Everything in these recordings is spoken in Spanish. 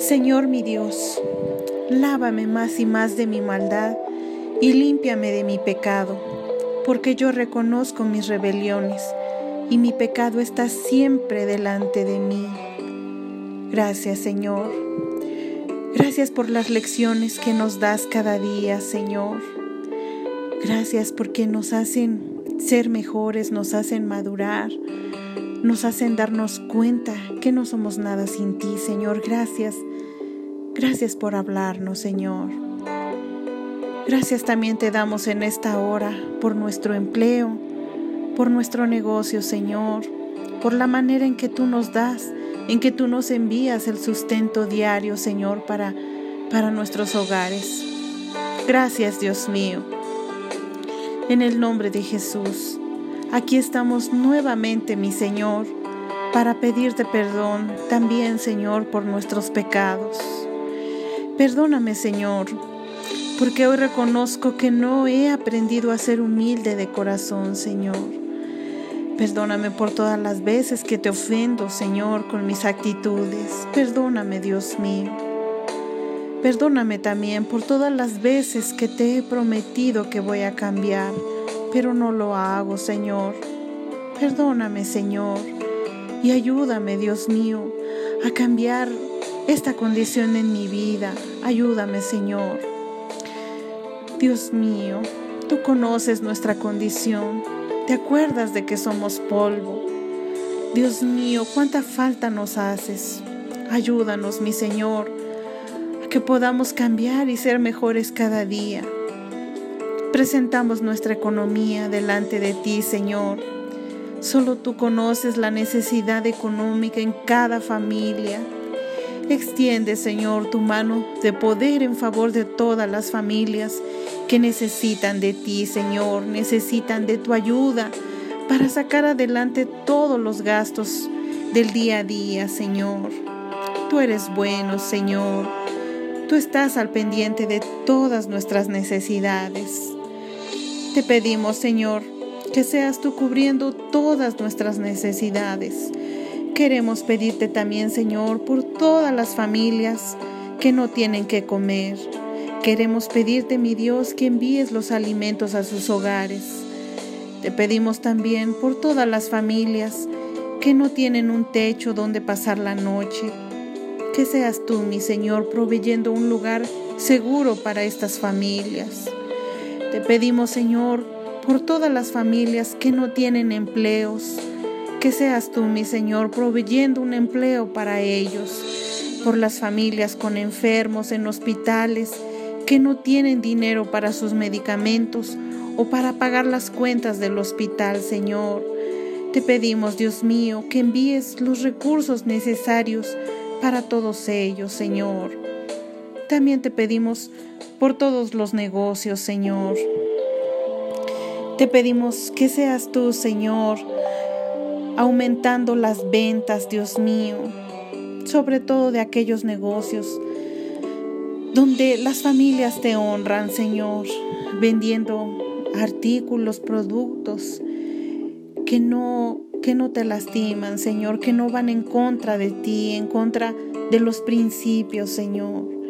Señor mi Dios, lávame más y más de mi maldad y límpiame de mi pecado, porque yo reconozco mis rebeliones y mi pecado está siempre delante de mí. Gracias Señor. Gracias por las lecciones que nos das cada día, Señor. Gracias porque nos hacen ser mejores, nos hacen madurar, nos hacen darnos cuenta que no somos nada sin ti, Señor. Gracias. Gracias por hablarnos, Señor. Gracias también te damos en esta hora por nuestro empleo, por nuestro negocio, Señor, por la manera en que tú nos das, en que tú nos envías el sustento diario, Señor, para, para nuestros hogares. Gracias, Dios mío. En el nombre de Jesús. Aquí estamos nuevamente, mi Señor, para pedirte perdón también, Señor, por nuestros pecados. Perdóname, Señor, porque hoy reconozco que no he aprendido a ser humilde de corazón, Señor. Perdóname por todas las veces que te ofendo, Señor, con mis actitudes. Perdóname, Dios mío. Perdóname también por todas las veces que te he prometido que voy a cambiar pero no lo hago, Señor. Perdóname, Señor, y ayúdame, Dios mío, a cambiar esta condición en mi vida. Ayúdame, Señor. Dios mío, tú conoces nuestra condición. Te acuerdas de que somos polvo. Dios mío, cuánta falta nos haces. Ayúdanos, mi Señor, a que podamos cambiar y ser mejores cada día. Presentamos nuestra economía delante de ti, Señor. Solo tú conoces la necesidad económica en cada familia. Extiende, Señor, tu mano de poder en favor de todas las familias que necesitan de ti, Señor, necesitan de tu ayuda para sacar adelante todos los gastos del día a día, Señor. Tú eres bueno, Señor. Tú estás al pendiente de todas nuestras necesidades. Te pedimos, Señor, que seas tú cubriendo todas nuestras necesidades. Queremos pedirte también, Señor, por todas las familias que no tienen que comer. Queremos pedirte, mi Dios, que envíes los alimentos a sus hogares. Te pedimos también por todas las familias que no tienen un techo donde pasar la noche. Que seas tú, mi Señor, proveyendo un lugar seguro para estas familias. Te pedimos, Señor, por todas las familias que no tienen empleos, que seas tú, mi Señor, proveyendo un empleo para ellos, por las familias con enfermos en hospitales que no tienen dinero para sus medicamentos o para pagar las cuentas del hospital, Señor. Te pedimos, Dios mío, que envíes los recursos necesarios para todos ellos, Señor. También te pedimos por todos los negocios, Señor. Te pedimos que seas tú, Señor, aumentando las ventas, Dios mío, sobre todo de aquellos negocios donde las familias te honran, Señor, vendiendo artículos, productos que no que no te lastiman, Señor, que no van en contra de ti, en contra de los principios, Señor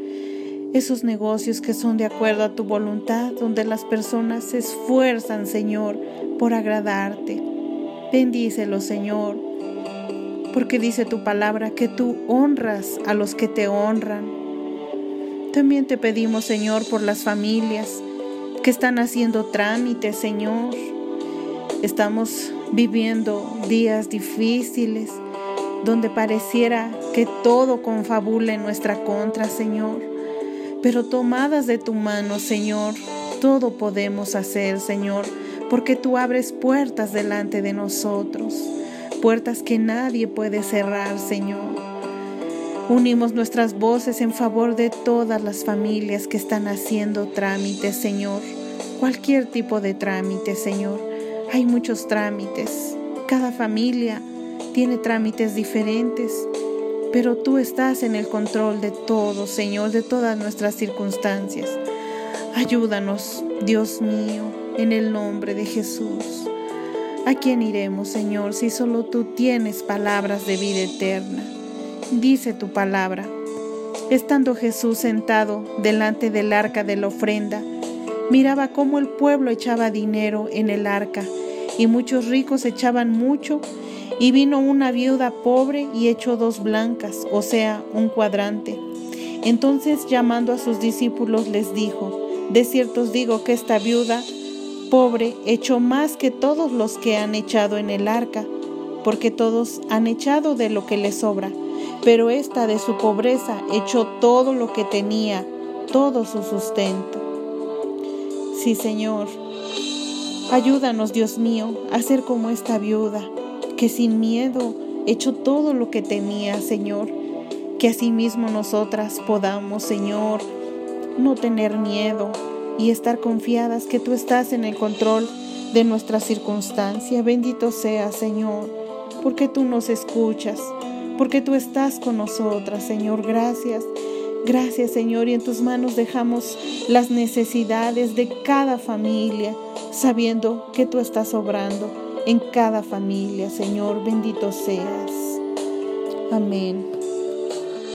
esos negocios que son de acuerdo a tu voluntad, donde las personas se esfuerzan, Señor, por agradarte. Bendícelo, Señor, porque dice tu palabra que tú honras a los que te honran. También te pedimos, Señor, por las familias que están haciendo trámites, Señor. Estamos viviendo días difíciles donde pareciera que todo confabula en nuestra contra, Señor pero tomadas de tu mano, Señor, todo podemos hacer, Señor, porque tú abres puertas delante de nosotros, puertas que nadie puede cerrar, Señor. Unimos nuestras voces en favor de todas las familias que están haciendo trámites, Señor. Cualquier tipo de trámite, Señor. Hay muchos trámites. Cada familia tiene trámites diferentes pero tú estás en el control de todo, Señor, de todas nuestras circunstancias. Ayúdanos, Dios mío, en el nombre de Jesús. ¿A quién iremos, Señor, si solo tú tienes palabras de vida eterna? Dice tu palabra Estando Jesús sentado delante del arca de la ofrenda, miraba cómo el pueblo echaba dinero en el arca, y muchos ricos echaban mucho, y vino una viuda pobre y echó dos blancas, o sea, un cuadrante. Entonces llamando a sus discípulos les dijo, de cierto os digo que esta viuda pobre echó más que todos los que han echado en el arca, porque todos han echado de lo que les sobra, pero esta de su pobreza echó todo lo que tenía, todo su sustento. Sí, Señor, ayúdanos, Dios mío, a ser como esta viuda, que sin miedo echó todo lo que tenía, Señor. Que asimismo nosotras podamos, Señor, no tener miedo y estar confiadas que tú estás en el control de nuestra circunstancia. Bendito sea, Señor, porque tú nos escuchas, porque tú estás con nosotras, Señor. Gracias. Gracias, Señor, y en tus manos dejamos las necesidades de cada familia, sabiendo que tú estás obrando en cada familia, Señor. Bendito seas. Amén.